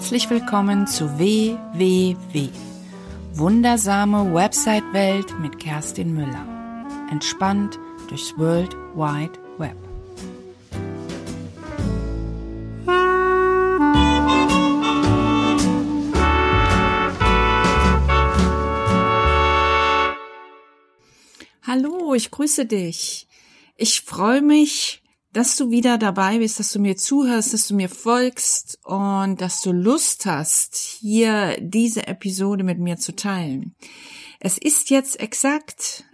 Herzlich willkommen zu WWW. Wundersame Website-Welt mit Kerstin Müller. Entspannt durchs World Wide Web. Hallo, ich grüße dich. Ich freue mich, dass du wieder dabei bist, dass du mir zuhörst, dass du mir folgst und dass du Lust hast, hier diese Episode mit mir zu teilen. Es ist jetzt exakt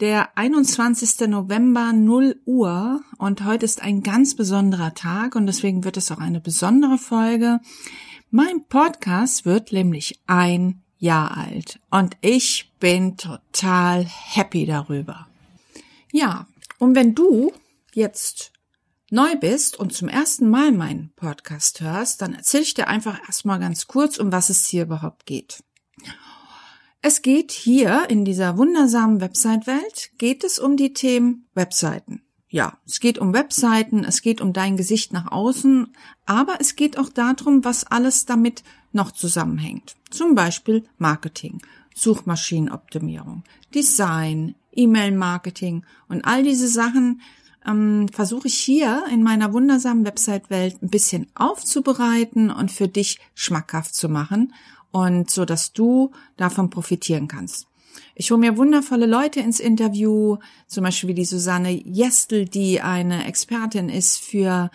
der 21. November 0 Uhr und heute ist ein ganz besonderer Tag und deswegen wird es auch eine besondere Folge. Mein Podcast wird nämlich ein Jahr alt und ich bin total happy darüber. Ja, und wenn du jetzt neu bist und zum ersten Mal meinen Podcast hörst, dann erzähle ich dir einfach erstmal ganz kurz, um was es hier überhaupt geht. Es geht hier in dieser wundersamen Website-Welt, geht es um die Themen Webseiten. Ja, es geht um Webseiten, es geht um dein Gesicht nach außen, aber es geht auch darum, was alles damit noch zusammenhängt. Zum Beispiel Marketing, Suchmaschinenoptimierung, Design, E-Mail-Marketing und all diese Sachen, ähm, versuche ich hier in meiner wundersamen Website-Welt ein bisschen aufzubereiten und für dich schmackhaft zu machen und so, dass du davon profitieren kannst. Ich hole mir wundervolle Leute ins Interview, zum Beispiel die Susanne Jestel, die eine Expertin ist für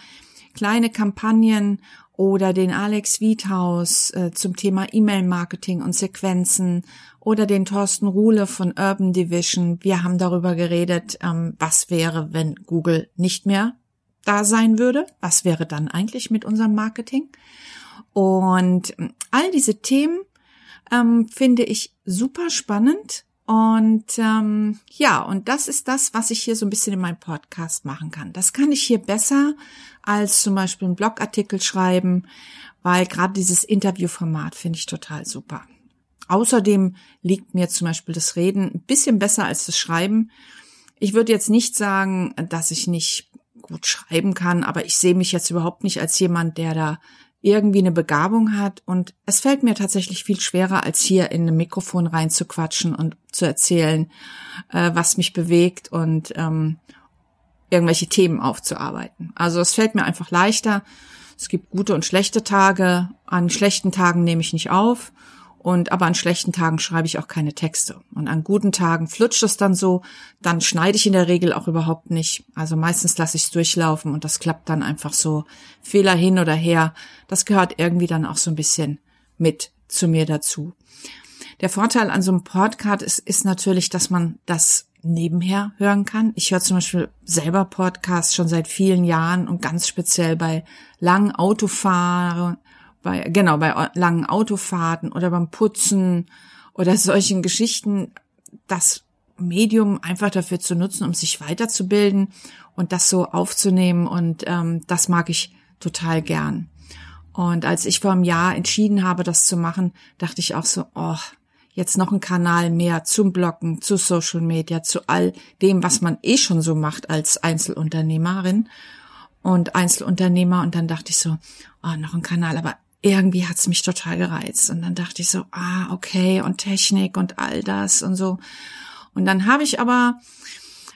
kleine Kampagnen oder den Alex Wiethaus äh, zum Thema E-Mail-Marketing und Sequenzen oder den Thorsten Ruhle von Urban Division. Wir haben darüber geredet, ähm, was wäre, wenn Google nicht mehr da sein würde. Was wäre dann eigentlich mit unserem Marketing? Und ähm, all diese Themen ähm, finde ich super spannend und ähm, ja, und das ist das, was ich hier so ein bisschen in meinem Podcast machen kann. Das kann ich hier besser als zum Beispiel einen Blogartikel schreiben, weil gerade dieses Interviewformat finde ich total super. Außerdem liegt mir zum Beispiel das Reden ein bisschen besser als das Schreiben. Ich würde jetzt nicht sagen, dass ich nicht gut schreiben kann, aber ich sehe mich jetzt überhaupt nicht als jemand, der da irgendwie eine Begabung hat. Und es fällt mir tatsächlich viel schwerer, als hier in ein Mikrofon reinzuquatschen und zu erzählen, äh, was mich bewegt und ähm, irgendwelche Themen aufzuarbeiten. Also es fällt mir einfach leichter. Es gibt gute und schlechte Tage. An schlechten Tagen nehme ich nicht auf. Und aber an schlechten Tagen schreibe ich auch keine Texte. Und an guten Tagen flutscht es dann so, dann schneide ich in der Regel auch überhaupt nicht. Also meistens lasse ich es durchlaufen und das klappt dann einfach so. Fehler hin oder her, das gehört irgendwie dann auch so ein bisschen mit zu mir dazu. Der Vorteil an so einem Podcast ist, ist natürlich, dass man das nebenher hören kann. Ich höre zum Beispiel selber Podcasts schon seit vielen Jahren und ganz speziell bei langen Autofahren bei, genau, bei langen Autofahrten oder beim Putzen oder solchen Geschichten, das Medium einfach dafür zu nutzen, um sich weiterzubilden und das so aufzunehmen. Und ähm, das mag ich total gern. Und als ich vor einem Jahr entschieden habe, das zu machen, dachte ich auch so, oh, jetzt noch ein Kanal mehr zum Bloggen, zu Social Media, zu all dem, was man eh schon so macht als Einzelunternehmerin und Einzelunternehmer. Und dann dachte ich so, oh, noch ein Kanal, aber irgendwie hat's mich total gereizt. Und dann dachte ich so, ah, okay, und Technik und all das und so. Und dann habe ich aber,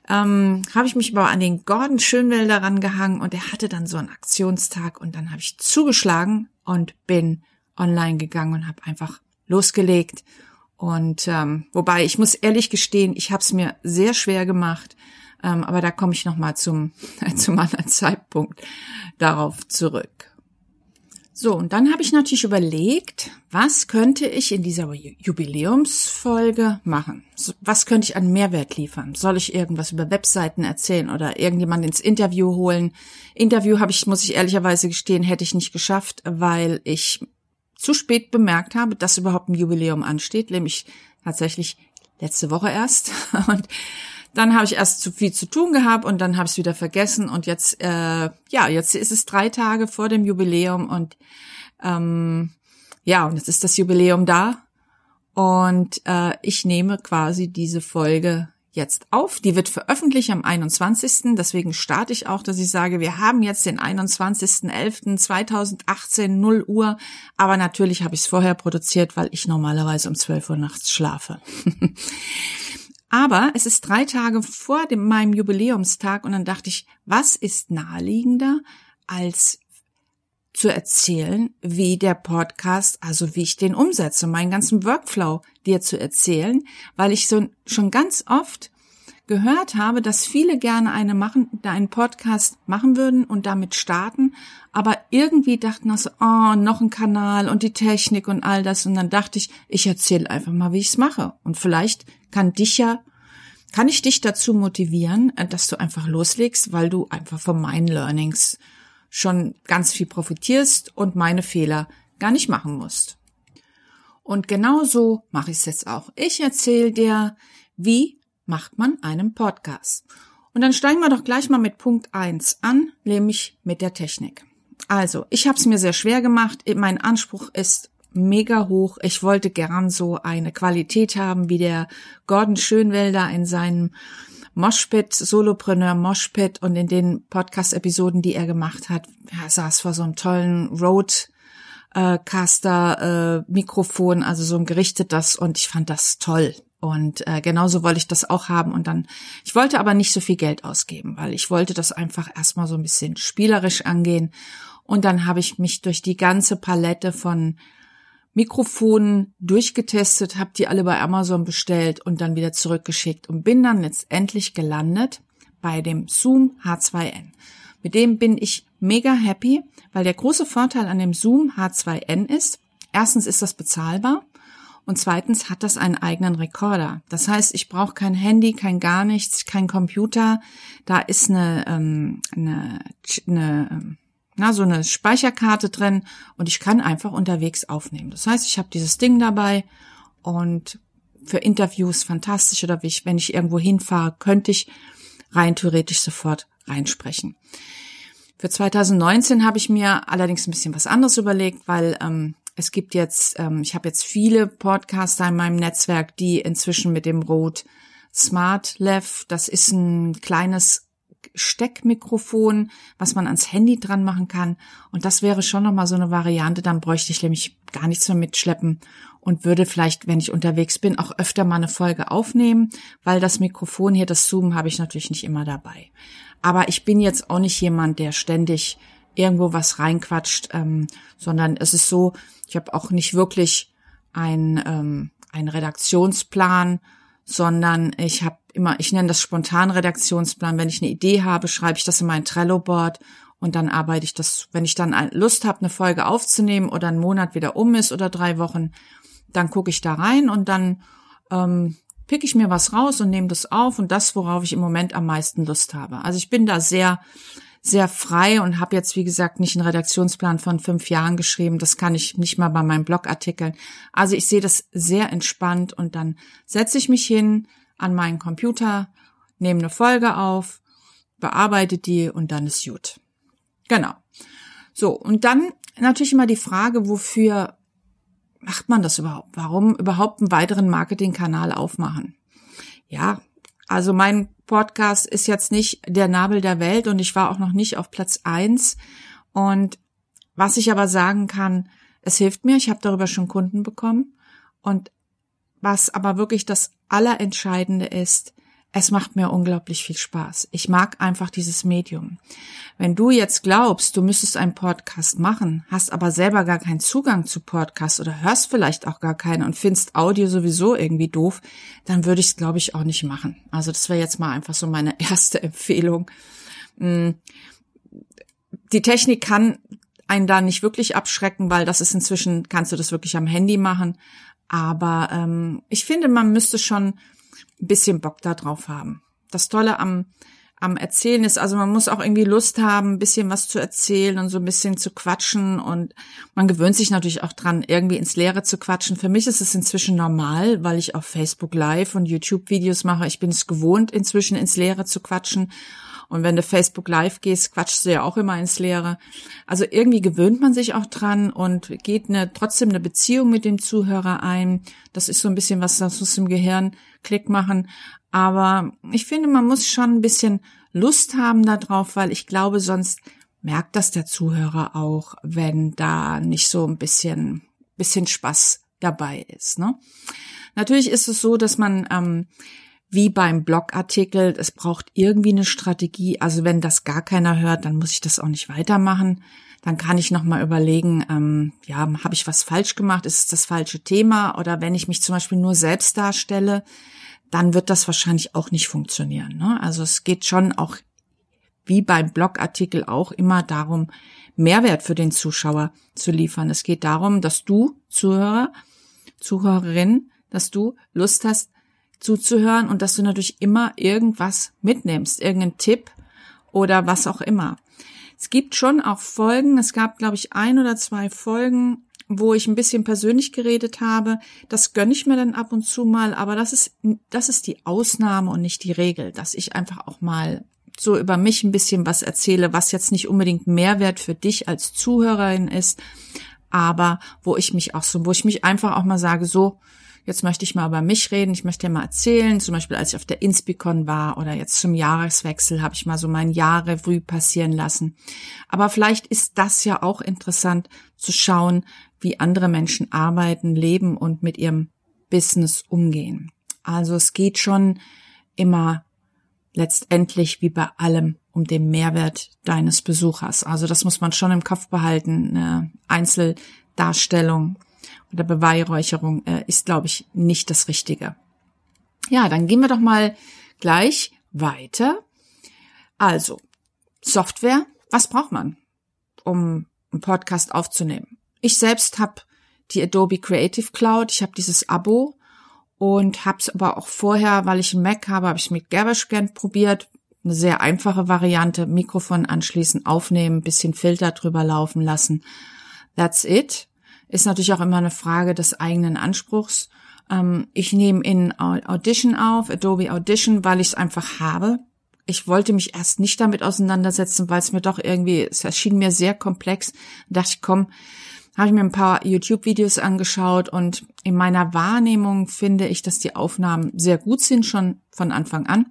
ähm, habe ich mich aber an den Gordon Schönwälder rangehangen und er hatte dann so einen Aktionstag und dann habe ich zugeschlagen und bin online gegangen und habe einfach losgelegt. Und ähm, wobei ich muss ehrlich gestehen, ich habe es mir sehr schwer gemacht, ähm, aber da komme ich noch mal zum zum anderen Zeitpunkt darauf zurück. So, und dann habe ich natürlich überlegt, was könnte ich in dieser Jubiläumsfolge machen? Was könnte ich an Mehrwert liefern? Soll ich irgendwas über Webseiten erzählen oder irgendjemand ins Interview holen? Interview habe ich, muss ich ehrlicherweise gestehen, hätte ich nicht geschafft, weil ich zu spät bemerkt habe, dass überhaupt ein Jubiläum ansteht, nämlich tatsächlich letzte Woche erst. Und dann habe ich erst zu viel zu tun gehabt und dann habe ich es wieder vergessen und jetzt, äh, ja, jetzt ist es drei Tage vor dem Jubiläum und ähm, ja, und jetzt ist das Jubiläum da und äh, ich nehme quasi diese Folge jetzt auf. Die wird veröffentlicht am 21. Deswegen starte ich auch, dass ich sage, wir haben jetzt den 21.11.2018, 0 Uhr. Aber natürlich habe ich es vorher produziert, weil ich normalerweise um 12 Uhr nachts schlafe. Aber es ist drei Tage vor dem, meinem Jubiläumstag und dann dachte ich, was ist naheliegender als zu erzählen, wie der Podcast, also wie ich den umsetze, meinen ganzen Workflow dir zu erzählen, weil ich so schon ganz oft gehört habe, dass viele gerne eine machen, einen Podcast machen würden und damit starten, aber irgendwie dachten also, oh, noch ein Kanal und die Technik und all das und dann dachte ich, ich erzähle einfach mal, wie ich es mache und vielleicht kann dich ja kann ich dich dazu motivieren, dass du einfach loslegst, weil du einfach von meinen Learnings schon ganz viel profitierst und meine Fehler gar nicht machen musst. Und genau so mache ich es jetzt auch. Ich erzähle dir, wie macht man einen Podcast. Und dann steigen wir doch gleich mal mit Punkt eins an, nämlich mit der Technik. Also, ich habe es mir sehr schwer gemacht. Mein Anspruch ist mega hoch. Ich wollte gern so eine Qualität haben wie der Gordon Schönwelder in seinem Moshpit, Solopreneur Moshpit und in den Podcast-Episoden, die er gemacht hat, er saß vor so einem tollen Roadcaster äh, Mikrofon, also so ein gerichtetes und ich fand das toll. Und äh, genauso wollte ich das auch haben. Und dann, ich wollte aber nicht so viel Geld ausgeben, weil ich wollte das einfach erstmal so ein bisschen spielerisch angehen. Und dann habe ich mich durch die ganze Palette von Mikrofonen durchgetestet, habe die alle bei Amazon bestellt und dann wieder zurückgeschickt und bin dann letztendlich gelandet bei dem Zoom H2N. Mit dem bin ich mega happy, weil der große Vorteil an dem Zoom H2N ist, erstens ist das bezahlbar und zweitens hat das einen eigenen Rekorder. Das heißt, ich brauche kein Handy, kein gar nichts, kein Computer. Da ist eine, ähm, eine, eine ähm, na, so eine Speicherkarte drin und ich kann einfach unterwegs aufnehmen. Das heißt, ich habe dieses Ding dabei und für Interviews fantastisch oder wie ich, wenn ich irgendwo hinfahre, könnte ich rein theoretisch sofort reinsprechen. Für 2019 habe ich mir allerdings ein bisschen was anderes überlegt, weil ähm, es gibt jetzt, ähm, ich habe jetzt viele Podcaster in meinem Netzwerk, die inzwischen mit dem Rode Smart Lev, das ist ein kleines Steckmikrofon, was man ans Handy dran machen kann. Und das wäre schon nochmal so eine Variante. Dann bräuchte ich nämlich gar nichts mehr mitschleppen und würde vielleicht, wenn ich unterwegs bin, auch öfter mal eine Folge aufnehmen, weil das Mikrofon hier, das Zoom, habe ich natürlich nicht immer dabei. Aber ich bin jetzt auch nicht jemand, der ständig irgendwo was reinquatscht, ähm, sondern es ist so, ich habe auch nicht wirklich ein, ähm, einen Redaktionsplan, sondern ich habe immer, ich nenne das spontan Redaktionsplan. Wenn ich eine Idee habe, schreibe ich das in mein Trello-Board und dann arbeite ich das, wenn ich dann Lust habe, eine Folge aufzunehmen oder ein Monat wieder um ist oder drei Wochen, dann gucke ich da rein und dann ähm, pick ich mir was raus und nehme das auf und das, worauf ich im Moment am meisten Lust habe. Also ich bin da sehr sehr frei und habe jetzt, wie gesagt, nicht einen Redaktionsplan von fünf Jahren geschrieben. Das kann ich nicht mal bei meinen Blogartikeln. Also ich sehe das sehr entspannt und dann setze ich mich hin an meinen Computer, nehme eine Folge auf, bearbeite die und dann ist gut. Genau. So, und dann natürlich immer die Frage, wofür macht man das überhaupt? Warum überhaupt einen weiteren Marketingkanal aufmachen? Ja, also mein Podcast ist jetzt nicht der Nabel der Welt und ich war auch noch nicht auf Platz eins. Und was ich aber sagen kann, es hilft mir. Ich habe darüber schon Kunden bekommen. Und was aber wirklich das Allerentscheidende ist, es macht mir unglaublich viel Spaß. Ich mag einfach dieses Medium. Wenn du jetzt glaubst, du müsstest einen Podcast machen, hast aber selber gar keinen Zugang zu Podcast oder hörst vielleicht auch gar keinen und findest Audio sowieso irgendwie doof, dann würde ich es, glaube ich, auch nicht machen. Also das wäre jetzt mal einfach so meine erste Empfehlung. Mm. Die Technik kann einen da nicht wirklich abschrecken, weil das ist inzwischen, kannst du das wirklich am Handy machen. Aber ähm, ich finde, man müsste schon ein bisschen Bock da drauf haben. Das Tolle am, am Erzählen ist, also man muss auch irgendwie Lust haben, ein bisschen was zu erzählen und so ein bisschen zu quatschen und man gewöhnt sich natürlich auch dran, irgendwie ins Leere zu quatschen. Für mich ist es inzwischen normal, weil ich auf Facebook Live und YouTube Videos mache. Ich bin es gewohnt, inzwischen ins Leere zu quatschen und wenn du Facebook Live gehst, quatschst du ja auch immer ins Leere. Also irgendwie gewöhnt man sich auch dran und geht eine, trotzdem eine Beziehung mit dem Zuhörer ein. Das ist so ein bisschen was, das muss im Gehirn Klick machen. Aber ich finde, man muss schon ein bisschen Lust haben darauf, weil ich glaube, sonst merkt das der Zuhörer auch, wenn da nicht so ein bisschen, bisschen Spaß dabei ist. Ne? Natürlich ist es so, dass man ähm, wie beim Blogartikel, es braucht irgendwie eine Strategie. Also wenn das gar keiner hört, dann muss ich das auch nicht weitermachen. Dann kann ich noch mal überlegen, ähm, ja, habe ich was falsch gemacht? Ist es das falsche Thema? Oder wenn ich mich zum Beispiel nur selbst darstelle, dann wird das wahrscheinlich auch nicht funktionieren. Ne? Also es geht schon auch wie beim Blogartikel auch immer darum, Mehrwert für den Zuschauer zu liefern. Es geht darum, dass du Zuhörer, Zuhörerin, dass du Lust hast zuzuhören und dass du natürlich immer irgendwas mitnimmst, irgendeinen Tipp oder was auch immer. Es gibt schon auch Folgen, es gab, glaube ich, ein oder zwei Folgen, wo ich ein bisschen persönlich geredet habe. Das gönne ich mir dann ab und zu mal, aber das ist, das ist die Ausnahme und nicht die Regel, dass ich einfach auch mal so über mich ein bisschen was erzähle, was jetzt nicht unbedingt Mehrwert für dich als Zuhörerin ist, aber wo ich mich auch so, wo ich mich einfach auch mal sage, so, jetzt möchte ich mal über mich reden, ich möchte dir mal erzählen, zum Beispiel als ich auf der Inspicon war oder jetzt zum Jahreswechsel habe ich mal so mein Jahr Revue passieren lassen. Aber vielleicht ist das ja auch interessant zu schauen, wie andere Menschen arbeiten, leben und mit ihrem Business umgehen. Also es geht schon immer letztendlich wie bei allem um den Mehrwert deines Besuchers. Also das muss man schon im Kopf behalten. Eine Einzeldarstellung oder Beweihräucherung äh, ist, glaube ich, nicht das Richtige. Ja, dann gehen wir doch mal gleich weiter. Also, Software, was braucht man, um einen Podcast aufzunehmen? Ich selbst habe die Adobe Creative Cloud, ich habe dieses Abo und habe es aber auch vorher, weil ich einen Mac habe, habe ich mit GarageBand probiert. Eine sehr einfache Variante, Mikrofon anschließen, aufnehmen, bisschen Filter drüber laufen lassen. That's it. Ist natürlich auch immer eine Frage des eigenen Anspruchs. Ähm, ich nehme in Audition auf, Adobe Audition, weil ich es einfach habe. Ich wollte mich erst nicht damit auseinandersetzen, weil es mir doch irgendwie, es erschien mir sehr komplex. Da dachte ich, komm, habe ich mir ein paar YouTube-Videos angeschaut und in meiner Wahrnehmung finde ich, dass die Aufnahmen sehr gut sind, schon von Anfang an.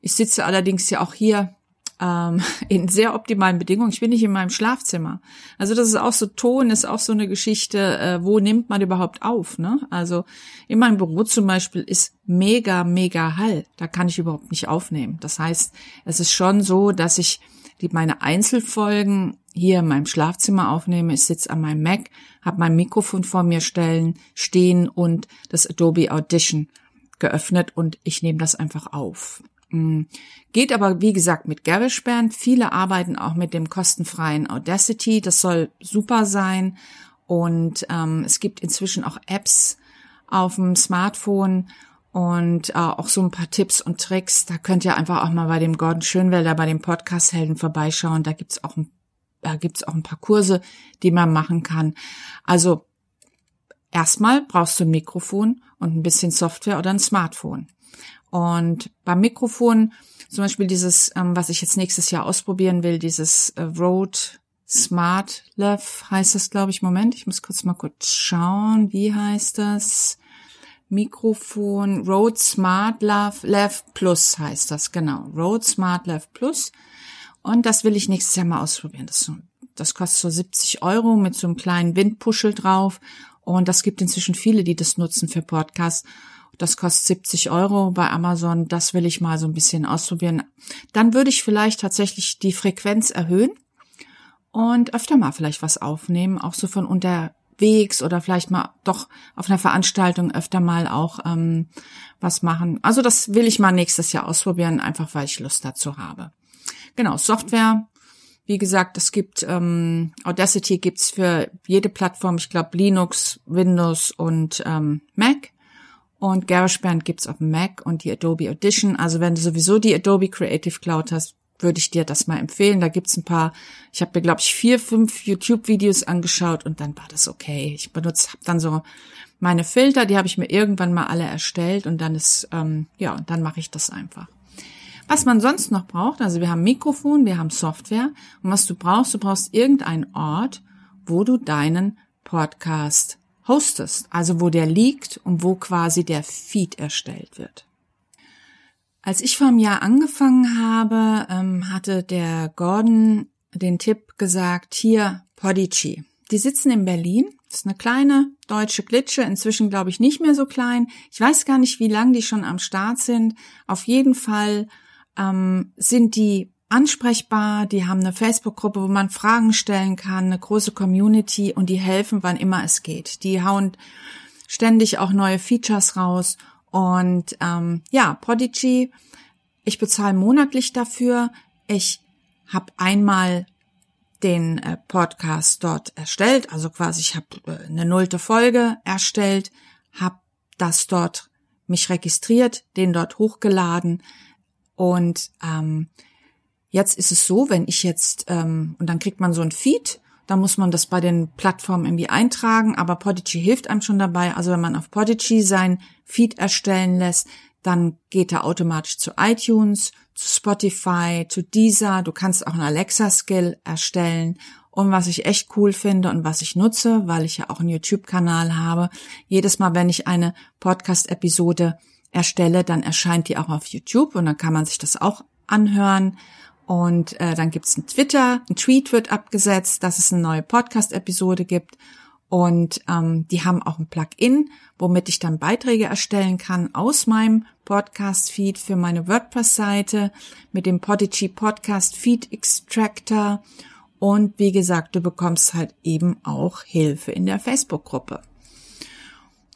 Ich sitze allerdings ja auch hier ähm, in sehr optimalen Bedingungen. Ich bin nicht in meinem Schlafzimmer. Also das ist auch so Ton, ist auch so eine Geschichte, äh, wo nimmt man überhaupt auf? Ne? Also in meinem Büro zum Beispiel ist mega, mega Hall. Da kann ich überhaupt nicht aufnehmen. Das heißt, es ist schon so, dass ich die meine Einzelfolgen hier in meinem Schlafzimmer aufnehme. Ich sitze an meinem Mac, habe mein Mikrofon vor mir stellen, stehen und das Adobe Audition geöffnet und ich nehme das einfach auf. Mm. Geht aber, wie gesagt, mit GarageBand. Viele arbeiten auch mit dem kostenfreien Audacity. Das soll super sein. Und ähm, es gibt inzwischen auch Apps auf dem Smartphone und äh, auch so ein paar Tipps und Tricks. Da könnt ihr einfach auch mal bei dem Gordon Schönwelder, bei dem Podcast-Helden vorbeischauen. Da gibt's auch, da gibt's auch ein paar Kurse, die man machen kann. Also erstmal brauchst du ein Mikrofon und ein bisschen Software oder ein Smartphone. Und beim Mikrofon, zum Beispiel dieses, ähm, was ich jetzt nächstes Jahr ausprobieren will, dieses äh, Rode Smart Love heißt das, glaube ich. Moment, ich muss kurz mal kurz schauen. Wie heißt das? Mikrofon Rode Smart Love Plus heißt das, genau. Rode Smart Love Plus. Und das will ich nächstes Jahr mal ausprobieren. Das, so, das kostet so 70 Euro mit so einem kleinen Windpuschel drauf. Und das gibt inzwischen viele, die das nutzen für Podcasts. Das kostet 70 Euro bei Amazon. Das will ich mal so ein bisschen ausprobieren. Dann würde ich vielleicht tatsächlich die Frequenz erhöhen und öfter mal vielleicht was aufnehmen, auch so von unterwegs oder vielleicht mal doch auf einer Veranstaltung öfter mal auch ähm, was machen. Also das will ich mal nächstes Jahr ausprobieren, einfach weil ich Lust dazu habe. Genau, Software. Wie gesagt, es gibt ähm, Audacity gibt's für jede Plattform, ich glaube Linux, Windows und ähm, Mac. Und GarageBand gibt's auf dem Mac und die Adobe Audition. Also wenn du sowieso die Adobe Creative Cloud hast, würde ich dir das mal empfehlen. Da gibt's ein paar, ich habe mir, glaube ich, vier, fünf YouTube-Videos angeschaut und dann war das okay. Ich benutze, habe dann so meine Filter, die habe ich mir irgendwann mal alle erstellt und dann ist, ähm, ja, und dann mache ich das einfach. Was man sonst noch braucht, also wir haben Mikrofon, wir haben Software und was du brauchst, du brauchst irgendeinen Ort, wo du deinen Podcast hostest, also wo der liegt und wo quasi der Feed erstellt wird. Als ich vor einem Jahr angefangen habe, ähm, hatte der Gordon den Tipp gesagt, hier Podigy. Die sitzen in Berlin. Das ist eine kleine deutsche Glitsche, inzwischen glaube ich nicht mehr so klein. Ich weiß gar nicht, wie lange die schon am Start sind. Auf jeden Fall ähm, sind die ansprechbar, die haben eine Facebook-Gruppe, wo man Fragen stellen kann, eine große Community und die helfen, wann immer es geht. Die hauen ständig auch neue Features raus und ähm, ja, Prodigy, ich bezahle monatlich dafür. Ich habe einmal den äh, Podcast dort erstellt, also quasi ich habe äh, eine nullte Folge erstellt, habe das dort mich registriert, den dort hochgeladen und ähm, jetzt ist es so, wenn ich jetzt ähm, und dann kriegt man so ein Feed, dann muss man das bei den Plattformen irgendwie eintragen, aber Podigy hilft einem schon dabei. Also wenn man auf Podigy sein Feed erstellen lässt, dann geht er automatisch zu iTunes, zu Spotify, zu Deezer. Du kannst auch einen Alexa-Skill erstellen. Und was ich echt cool finde und was ich nutze, weil ich ja auch einen YouTube-Kanal habe, jedes Mal, wenn ich eine Podcast-Episode erstelle, dann erscheint die auch auf YouTube und dann kann man sich das auch anhören. Und äh, dann gibt's ein Twitter, ein Tweet wird abgesetzt, dass es eine neue Podcast-Episode gibt. Und ähm, die haben auch ein Plugin, womit ich dann Beiträge erstellen kann aus meinem Podcast-Feed für meine WordPress-Seite mit dem Podigy Podcast Feed Extractor. Und wie gesagt, du bekommst halt eben auch Hilfe in der Facebook-Gruppe.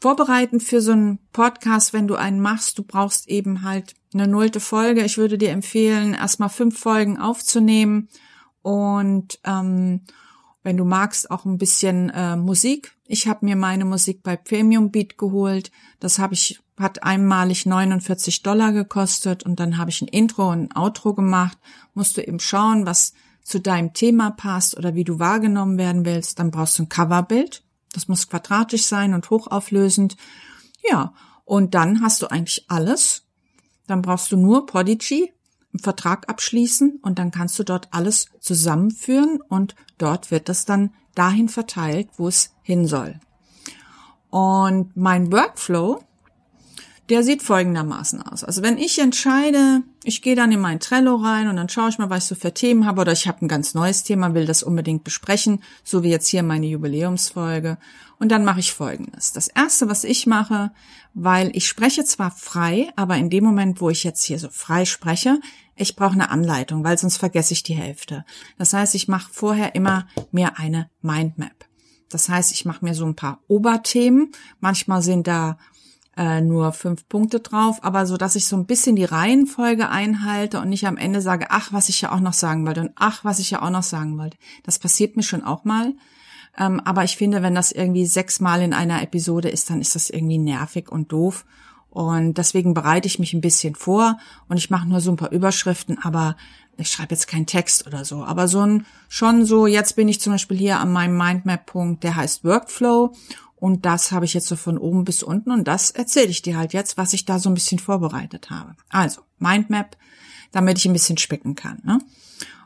Vorbereiten für so einen Podcast, wenn du einen machst, du brauchst eben halt eine nullte Folge. Ich würde dir empfehlen, erstmal fünf Folgen aufzunehmen und ähm, wenn du magst, auch ein bisschen äh, Musik. Ich habe mir meine Musik bei Premium Beat geholt. Das habe ich hat einmalig 49 Dollar gekostet und dann habe ich ein Intro und ein Outro gemacht. Musst du eben schauen, was zu deinem Thema passt oder wie du wahrgenommen werden willst. Dann brauchst du ein Coverbild. Das muss quadratisch sein und hochauflösend. Ja, und dann hast du eigentlich alles. Dann brauchst du nur Podigy, einen Vertrag abschließen und dann kannst du dort alles zusammenführen und dort wird das dann dahin verteilt, wo es hin soll. Und mein Workflow, der sieht folgendermaßen aus. Also wenn ich entscheide, ich gehe dann in mein Trello rein und dann schaue ich mal, was ich so für Themen habe oder ich habe ein ganz neues Thema, will das unbedingt besprechen, so wie jetzt hier meine Jubiläumsfolge. Und dann mache ich Folgendes. Das Erste, was ich mache, weil ich spreche zwar frei, aber in dem Moment, wo ich jetzt hier so frei spreche, ich brauche eine Anleitung, weil sonst vergesse ich die Hälfte. Das heißt, ich mache vorher immer mir eine Mindmap. Das heißt, ich mache mir so ein paar Oberthemen. Manchmal sind da äh, nur fünf Punkte drauf, aber so, dass ich so ein bisschen die Reihenfolge einhalte und nicht am Ende sage, ach, was ich ja auch noch sagen wollte und ach, was ich ja auch noch sagen wollte. Das passiert mir schon auch mal. Ähm, aber ich finde, wenn das irgendwie sechsmal in einer Episode ist, dann ist das irgendwie nervig und doof. Und deswegen bereite ich mich ein bisschen vor und ich mache nur so ein paar Überschriften, aber ich schreibe jetzt keinen Text oder so. Aber so ein, schon so, jetzt bin ich zum Beispiel hier an meinem Mindmap-Punkt, der heißt Workflow und das habe ich jetzt so von oben bis unten und das erzähle ich dir halt jetzt, was ich da so ein bisschen vorbereitet habe. Also, Mindmap, damit ich ein bisschen spicken kann. Ne?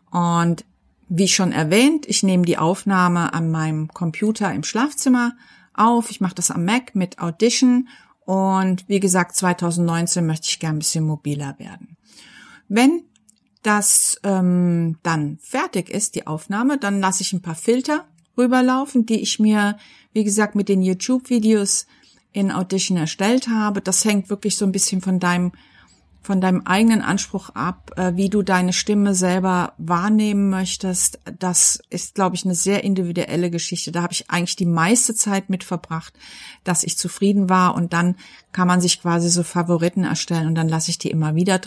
Und wie schon erwähnt, ich nehme die Aufnahme an meinem Computer im Schlafzimmer auf. Ich mache das am Mac mit Audition und wie gesagt, 2019 möchte ich gern ein bisschen mobiler werden. Wenn das ähm, dann fertig ist, die Aufnahme, dann lasse ich ein paar Filter rüberlaufen, die ich mir wie gesagt, mit den YouTube-Videos in Audition erstellt habe. Das hängt wirklich so ein bisschen von deinem von deinem eigenen Anspruch ab, äh, wie du deine Stimme selber wahrnehmen möchtest. Das ist, glaube ich, eine sehr individuelle Geschichte. Da habe ich eigentlich die meiste Zeit mit verbracht, dass ich zufrieden war und dann kann man sich quasi so Favoriten erstellen und dann lasse ich die immer wieder,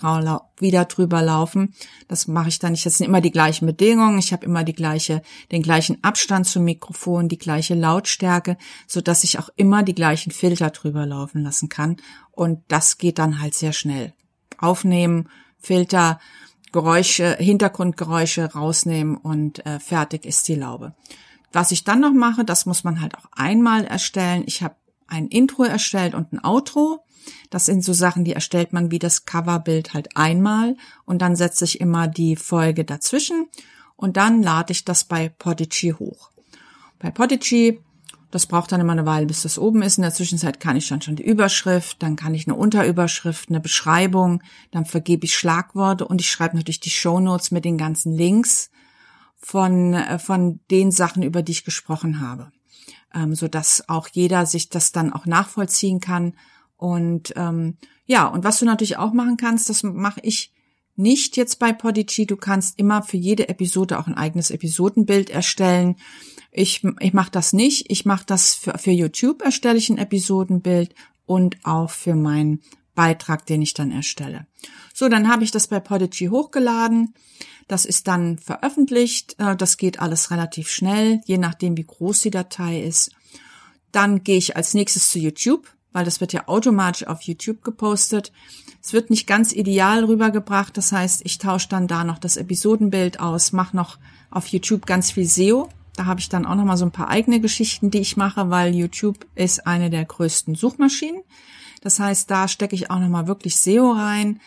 wieder drüber laufen. Das mache ich dann nicht. Das sind immer die gleichen Bedingungen. Ich habe immer die gleiche, den gleichen Abstand zum Mikrofon, die gleiche Lautstärke, so dass ich auch immer die gleichen Filter drüber laufen lassen kann. Und das geht dann halt sehr schnell aufnehmen, Filter, Geräusche, Hintergrundgeräusche rausnehmen und äh, fertig ist die Laube. Was ich dann noch mache, das muss man halt auch einmal erstellen. Ich habe ein Intro erstellt und ein Outro. Das sind so Sachen, die erstellt man wie das Coverbild halt einmal und dann setze ich immer die Folge dazwischen und dann lade ich das bei Podigy hoch. Bei Podigy Das braucht dann immer eine Weile, bis das oben ist. In der Zwischenzeit kann ich dann schon die Überschrift, dann kann ich eine Unterüberschrift, eine Beschreibung, dann vergebe ich Schlagworte und ich schreibe natürlich die Shownotes mit den ganzen Links von, äh, von den Sachen, über die ich gesprochen habe. Ähm, so dass auch jeder sich das dann auch nachvollziehen kann. Und ähm, ja, und was du natürlich auch machen kannst, das mache ich nicht jetzt bei Podigy. Du kannst immer für jede Episode auch ein eigenes Episodenbild erstellen. Ich, ich mache das nicht. Ich mache das für, für YouTube erstelle ich ein Episodenbild und auch für meinen Beitrag, den ich dann erstelle. So, dann habe ich das bei Podigy hochgeladen. Das ist dann veröffentlicht. Äh, das geht alles relativ schnell, je nachdem, wie groß die Datei ist. Dann gehe ich als nächstes zu YouTube, weil das wird ja automatisch auf YouTube gepostet. Es wird nicht ganz ideal rübergebracht. Das heißt, ich tausche dann da noch das Episodenbild aus, mache noch auf YouTube ganz viel SEO. Da habe ich dann auch noch mal so ein paar eigene Geschichten, die ich mache, weil YouTube ist eine der größten Suchmaschinen. Das heißt, da stecke ich auch noch mal wirklich SEO rein,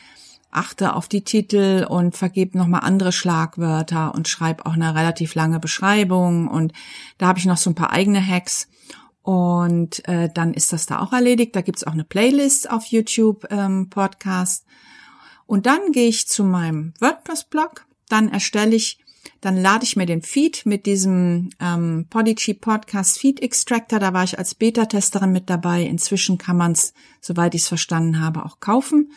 achte auf die Titel und vergebe noch mal andere Schlagwörter und schreibe auch eine relativ lange Beschreibung und da habe ich noch so ein paar eigene Hacks. Und äh, dann ist das da auch erledigt. Da gibt's auch eine Playlist auf YouTube ähm, Podcast. Und dann gehe ich zu meinem WordPress-Blog. Dann erstelle ich, dann lade ich mir den Feed mit diesem ähm, Podigy Podcast Feed Extractor. Da war ich als Beta-Testerin mit dabei. Inzwischen kann man es, soweit ich es verstanden habe, auch kaufen.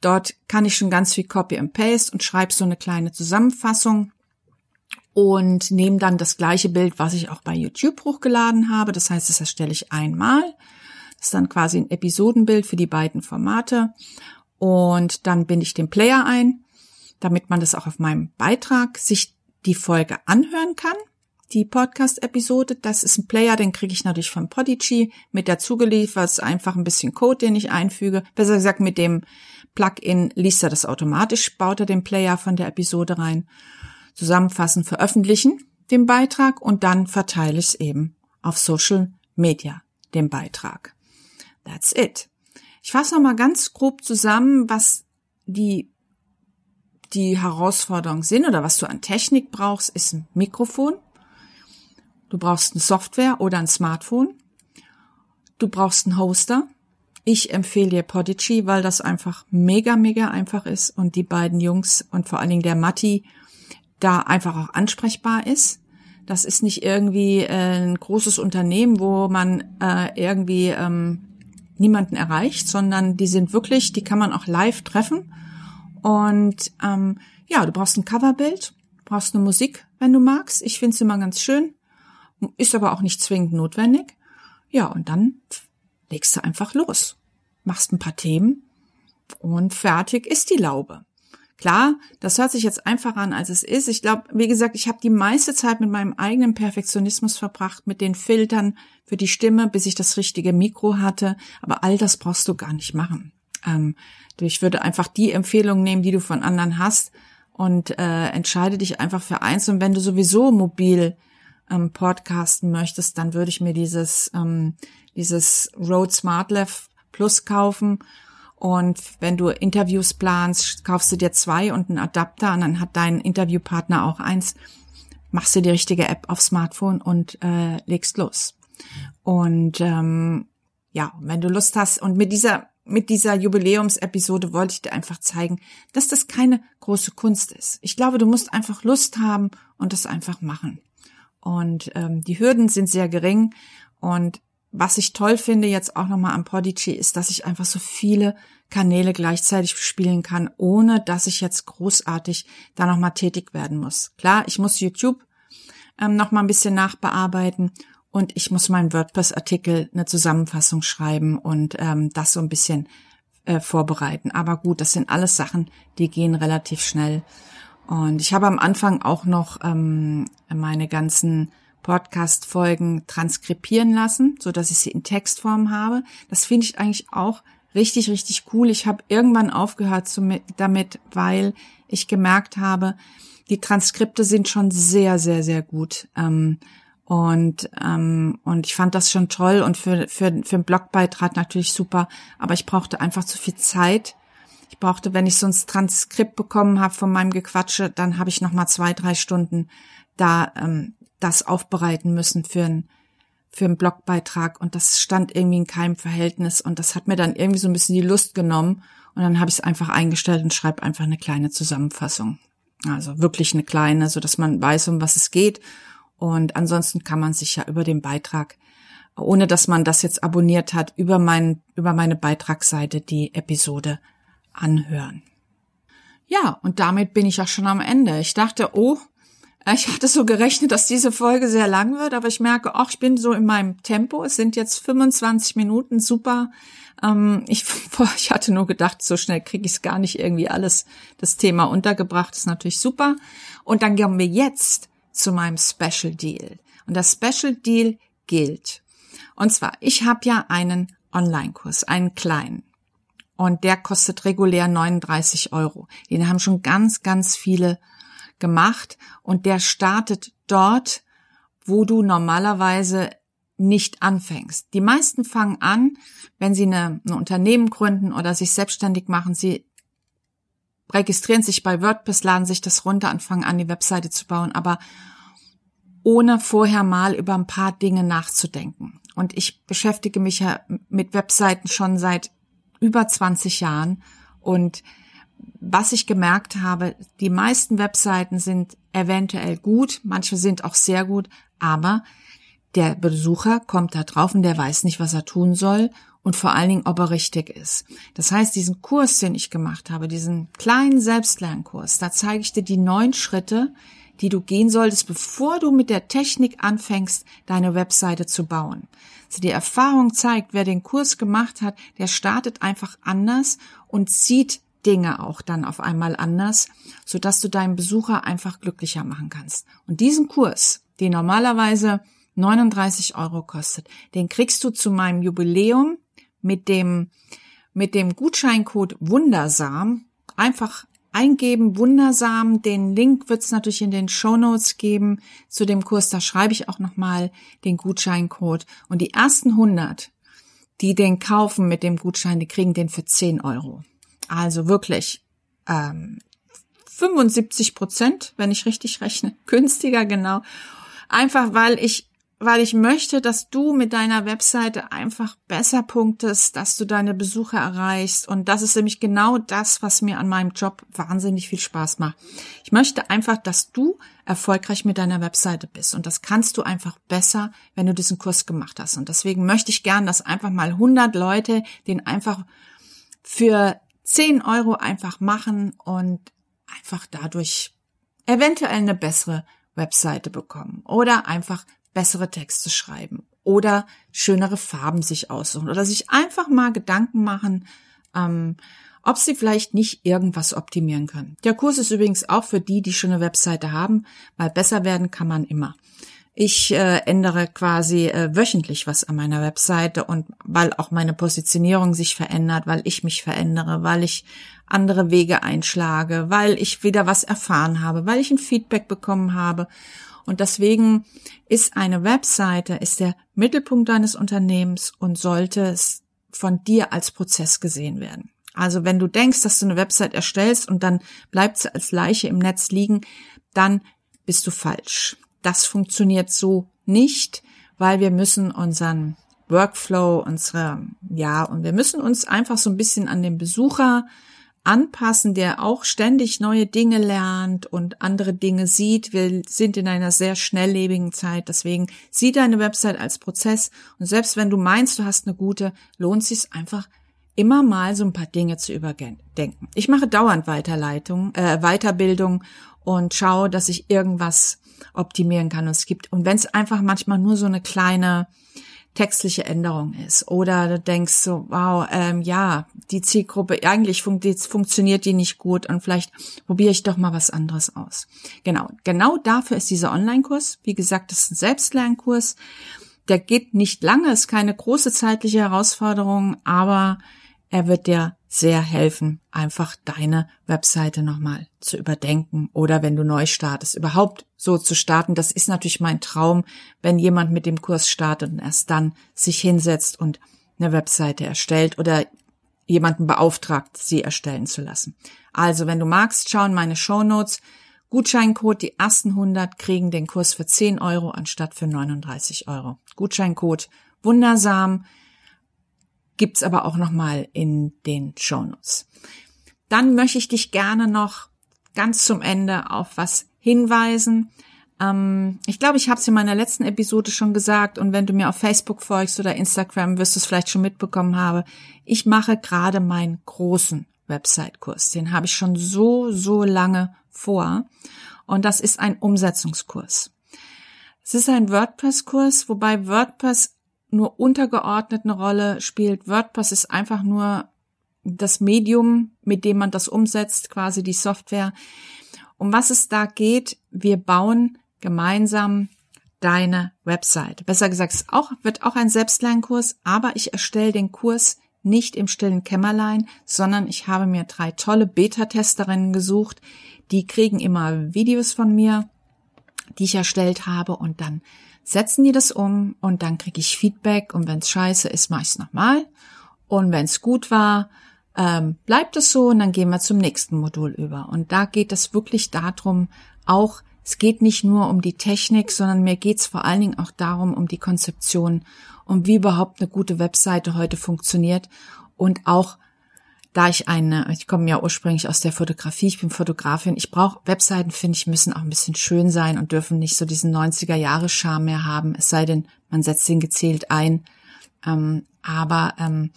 Dort kann ich schon ganz viel Copy and Paste und schreibe so eine kleine Zusammenfassung und nehme dann das gleiche Bild, was ich auch bei YouTube hochgeladen habe. Das heißt, das erstelle ich einmal. Das ist dann quasi ein Episodenbild für die beiden Formate. Und dann binde ich den Player ein, damit man das auch auf meinem Beitrag sich die Folge anhören kann. Die Podcast-Episode, das ist ein Player, den kriege ich natürlich von Podigy mit dazu geliefert. Das ist einfach ein bisschen Code, den ich einfüge. Besser gesagt, mit dem Plugin liest er das automatisch, baut er den Player von der Episode rein zusammenfassen, veröffentlichen, den Beitrag und dann verteile ich es eben auf Social Media, den Beitrag. That's it. Ich fasse nochmal ganz grob zusammen, was die, die Herausforderungen sind oder was du an Technik brauchst, ist ein Mikrofon. Du brauchst eine Software oder ein Smartphone. Du brauchst einen Hoster. Ich empfehle dir Podigy, weil das einfach mega, mega einfach ist und die beiden Jungs und vor allen Dingen der Matti da einfach auch ansprechbar ist. Das ist nicht irgendwie äh, ein großes Unternehmen, wo man äh, irgendwie ähm, niemanden erreicht, sondern die sind wirklich, die kann man auch live treffen. Und ähm, ja, du brauchst ein Coverbild, brauchst eine Musik, wenn du magst. Ich finde es immer ganz schön, ist aber auch nicht zwingend notwendig. Ja, und dann legst du einfach los, machst ein paar Themen und fertig ist die Laube. Klar, das hört sich jetzt einfacher an, als es ist. Ich glaube, wie gesagt, ich habe die meiste Zeit mit meinem eigenen Perfektionismus verbracht, mit den Filtern für die Stimme, bis ich das richtige Mikro hatte. Aber all das brauchst du gar nicht machen. Ähm, ich würde einfach die Empfehlungen nehmen, die du von anderen hast und äh, entscheide dich einfach für eins. Und wenn du sowieso mobil ähm, podcasten möchtest, dann würde ich mir dieses, ähm, dieses Rode SmartLav Plus kaufen und wenn du Interviews planst, kaufst du dir zwei und einen Adapter und dann hat dein Interviewpartner auch eins, machst du die richtige App auf Smartphone und äh, legst los. Und ähm, ja, wenn du Lust hast und mit dieser mit dieser Jubiläumsepisode wollte ich dir einfach zeigen, dass das keine große Kunst ist. Ich glaube, du musst einfach Lust haben und das einfach machen. Und ähm, die Hürden sind sehr gering und was ich toll finde jetzt auch nochmal am Podigy ist, dass ich einfach so viele Kanäle gleichzeitig spielen kann, ohne dass ich jetzt großartig da nochmal tätig werden muss. Klar, ich muss YouTube ähm, nochmal ein bisschen nachbearbeiten und ich muss meinen WordPress-Artikel eine Zusammenfassung schreiben und ähm, das so ein bisschen äh, vorbereiten. Aber gut, das sind alles Sachen, die gehen relativ schnell. Und ich habe am Anfang auch noch ähm, meine ganzen Podcast-Folgen transkribieren lassen, so dass ich sie in Textform habe. Das finde ich eigentlich auch richtig, richtig cool. Ich habe irgendwann aufgehört damit, weil ich gemerkt habe, die Transkripte sind schon sehr, sehr, sehr gut. Ähm, und, ähm, und ich fand das schon toll und für, für, für einen Blogbeitrag natürlich super. Aber ich brauchte einfach zu viel Zeit. Ich brauchte, wenn ich so ein Transkript bekommen habe von meinem Gequatsche, dann habe ich noch mal zwei, drei Stunden da ähm, das aufbereiten müssen für ein, für einen Blogbeitrag und das stand irgendwie in keinem Verhältnis und das hat mir dann irgendwie so ein bisschen die Lust genommen und dann habe ich es einfach eingestellt und schreibe einfach eine kleine Zusammenfassung. Also wirklich eine kleine, so dass man weiß, um was es geht. Und ansonsten kann man sich ja über den Beitrag, ohne dass man das jetzt abonniert hat, über mein, über meine Beitragsseite die Episode anhören. Ja, und damit bin ich auch schon am Ende. Ich dachte, oh, ich hatte so gerechnet, dass diese Folge sehr lang wird, aber ich merke, ach, ich bin so in meinem Tempo. Es sind jetzt 25 Minuten, super. Ähm, ich, ich hatte nur gedacht, so schnell kriege ich es gar nicht irgendwie alles, das Thema untergebracht. Ist natürlich super. Und dann gehen wir jetzt zu meinem Special Deal. Und das Special Deal gilt. Und zwar, ich habe ja einen Online-Kurs, einen kleinen. Und der kostet regulär 39 Euro. Den haben schon ganz, ganz viele gemacht und der startet dort, wo du normalerweise nicht anfängst. Die meisten fangen an, wenn sie eine, ein Unternehmen gründen oder sich selbstständig machen. Sie registrieren sich bei WordPress, laden sich das runter und fangen an, die Webseite zu bauen, aber ohne vorher mal über ein paar Dinge nachzudenken. Und ich beschäftige mich ja mit Webseiten schon seit über 20 Jahren und was ich gemerkt habe, die meisten Webseiten sind eventuell gut, manche sind auch sehr gut, aber der Besucher kommt da drauf und der weiß nicht, was er tun soll und vor allen Dingen, ob er richtig ist. Das heißt, diesen Kurs, den ich gemacht habe, diesen kleinen Selbstlernkurs, da zeige ich dir die neun Schritte, die du gehen solltest, bevor du mit der Technik anfängst, deine Webseite zu bauen. Also die Erfahrung zeigt, wer den Kurs gemacht hat, der startet einfach anders und sieht Dinge auch dann auf einmal anders, so dass du deinen Besucher einfach glücklicher machen kannst. Und diesen Kurs, den normalerweise 39 Euro kostet, den kriegst du zu meinem Jubiläum mit dem, mit dem Gutscheincode Wundersam. Einfach eingeben, Wundersam. Den Link wird es natürlich in den Show Notes geben zu dem Kurs. Da schreibe ich auch nochmal den Gutscheincode. Und die ersten 100, die den kaufen mit dem Gutschein, die kriegen den für 10 Euro. Also wirklich ähm, 75 Prozent, wenn ich richtig rechne, günstiger genau. Einfach weil ich weil ich möchte, dass du mit deiner Webseite einfach besser punktest, dass du deine Besucher erreichst. Und das ist nämlich genau das, was mir an meinem Job wahnsinnig viel Spaß macht. Ich möchte einfach, dass du erfolgreich mit deiner Webseite bist. Und das kannst du einfach besser, wenn du diesen Kurs gemacht hast. Und deswegen möchte ich gern, dass einfach mal 100 Leute den einfach für 10 Euro einfach machen und einfach dadurch eventuell eine bessere Webseite bekommen oder einfach bessere Texte schreiben oder schönere Farben sich aussuchen oder sich einfach mal Gedanken machen, ähm, ob sie vielleicht nicht irgendwas optimieren können. Der Kurs ist übrigens auch für die, die schon eine Webseite haben, weil besser werden kann man immer. Ich äh, ändere quasi äh, wöchentlich was an meiner Webseite und weil auch meine Positionierung sich verändert, weil ich mich verändere, weil ich andere Wege einschlage, weil ich wieder was erfahren habe, weil ich ein Feedback bekommen habe. Und deswegen ist eine Webseite, ist der Mittelpunkt deines Unternehmens und sollte es von dir als Prozess gesehen werden. Also wenn du denkst, dass du eine Website erstellst und dann bleibt sie als Leiche im Netz liegen, dann bist du falsch das funktioniert so nicht, weil wir müssen unseren Workflow, unsere, ja, und wir müssen uns einfach so ein bisschen an den Besucher anpassen, der auch ständig neue Dinge lernt und andere Dinge sieht. Wir sind in einer sehr schnelllebigen Zeit, deswegen sieh deine Website als Prozess und selbst wenn du meinst, du hast eine gute, lohnt sich einfach immer mal so ein paar Dinge zu überdenken. Ich mache dauernd Weiterleitung, äh, Weiterbildung und schaue, dass ich irgendwas optimieren kann. Und es gibt, und wenn es einfach manchmal nur so eine kleine textliche Änderung ist oder du denkst so, wow, ähm, ja, die Zielgruppe, eigentlich fun funktioniert die nicht gut und vielleicht probiere ich doch mal was anderes aus. Genau, genau dafür ist dieser Online-Kurs. Wie gesagt, das ist ein Selbstlernkurs. Der geht nicht lange, ist keine große zeitliche Herausforderung, aber er wird dir sehr helfen, einfach deine Webseite nochmal zu überdenken oder wenn du neu startest, überhaupt so zu starten. Das ist natürlich mein Traum, wenn jemand mit dem Kurs startet und erst dann sich hinsetzt und eine Webseite erstellt oder jemanden beauftragt, sie erstellen zu lassen. Also, wenn du magst, schau in meine Show Notes, Gutscheincode, die ersten 100 kriegen den Kurs für 10 Euro anstatt für 39 Euro. Gutscheincode wundersam, gibt's aber auch nochmal in den Shownotes. Dann möchte ich dich gerne noch ganz zum Ende auf was hinweisen. Ähm, ich glaube, ich habe es in meiner letzten Episode schon gesagt und wenn du mir auf Facebook folgst oder Instagram, wirst du es vielleicht schon mitbekommen haben. Ich mache gerade meinen großen Website-Kurs. Den habe ich schon so, so lange vor. Und das ist ein Umsetzungskurs. Es ist ein WordPress-Kurs, wobei WordPress nur untergeordnet eine Rolle spielt. WordPress ist einfach nur das Medium, mit dem man das umsetzt, quasi die Software. Um was es da geht, wir bauen gemeinsam deine Website. Besser gesagt, es auch, wird auch ein Selbstlernkurs, aber ich erstelle den Kurs nicht im stillen Kämmerlein, sondern ich habe mir drei tolle Beta-Testerinnen gesucht. Die kriegen immer Videos von mir, die ich erstellt habe und dann setzen die das um und dann kriege ich Feedback und wenn es scheiße ist, mache ich es nochmal und wenn es gut war, ähm, bleibt es so und dann gehen wir zum nächsten Modul über. Und da geht es wirklich darum, auch es geht nicht nur um die Technik, sondern mir geht es vor allen Dingen auch darum, um die Konzeption, um wie überhaupt eine gute Webseite heute funktioniert und auch da ich eine, ich komme ja ursprünglich aus der Fotografie, ich bin Fotografin, ich brauche Webseiten, finde ich, müssen auch ein bisschen schön sein und dürfen nicht so diesen 90er Jahre Charme mehr haben, es sei denn, man setzt ihn gezählt ein. Ähm, aber ähm,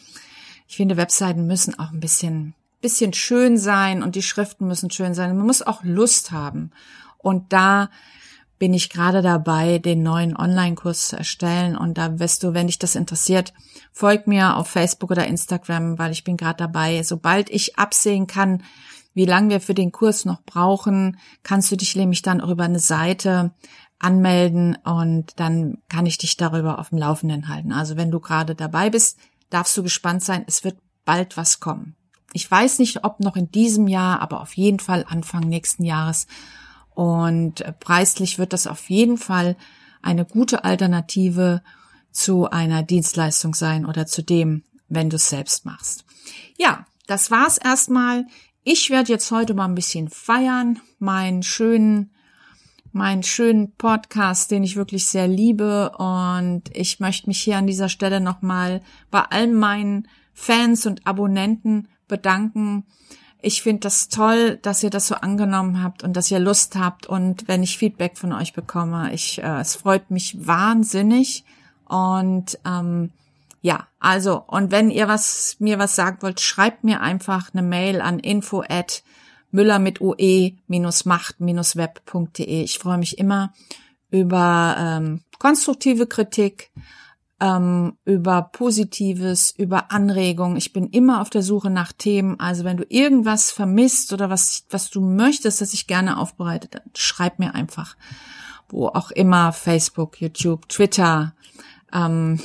ich finde, Webseiten müssen auch ein bisschen, bisschen schön sein und die Schriften müssen schön sein. Man muss auch Lust haben. Und da bin ich gerade dabei, den neuen Online-Kurs zu erstellen. Und da wirst du, wenn dich das interessiert, folg mir auf Facebook oder Instagram, weil ich bin gerade dabei. Sobald ich absehen kann, wie lange wir für den Kurs noch brauchen, kannst du dich nämlich dann auch über eine Seite anmelden und dann kann ich dich darüber auf dem Laufenden halten. Also wenn du gerade dabei bist, darfst du gespannt sein, es wird bald was kommen. Ich weiß nicht, ob noch in diesem Jahr, aber auf jeden Fall Anfang nächsten Jahres. Und preislich wird das auf jeden Fall eine gute Alternative zu einer Dienstleistung sein oder zu dem, wenn du es selbst machst. Ja, das war's erstmal. Ich werde jetzt heute mal ein bisschen feiern, meinen schönen meinen schönen Podcast, den ich wirklich sehr liebe. Und ich möchte mich hier an dieser Stelle nochmal bei all meinen Fans und Abonnenten bedanken. Ich finde das toll, dass ihr das so angenommen habt und dass ihr Lust habt. Und wenn ich Feedback von euch bekomme, ich, äh, es freut mich wahnsinnig. Und ähm, ja, also und wenn ihr was mir was sagen wollt, schreibt mir einfach eine Mail an info at Müller mit ue-macht-web.de. Ich freue mich immer über ähm, konstruktive Kritik, ähm, über Positives, über Anregungen. Ich bin immer auf der Suche nach Themen. Also wenn du irgendwas vermisst oder was, was du möchtest, dass ich gerne aufbereite, dann schreib mir einfach. Wo auch immer, Facebook, YouTube, Twitter, ähm,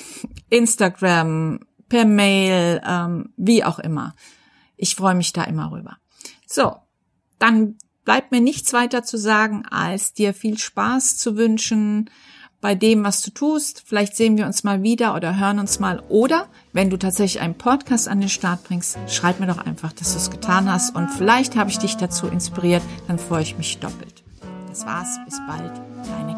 Instagram, per Mail, ähm, wie auch immer. Ich freue mich da immer rüber. So, dann bleibt mir nichts weiter zu sagen, als dir viel Spaß zu wünschen bei dem, was du tust. Vielleicht sehen wir uns mal wieder oder hören uns mal. Oder wenn du tatsächlich einen Podcast an den Start bringst, schreib mir doch einfach, dass du es getan hast. Und vielleicht habe ich dich dazu inspiriert. Dann freue ich mich doppelt. Das war's. Bis bald. Deine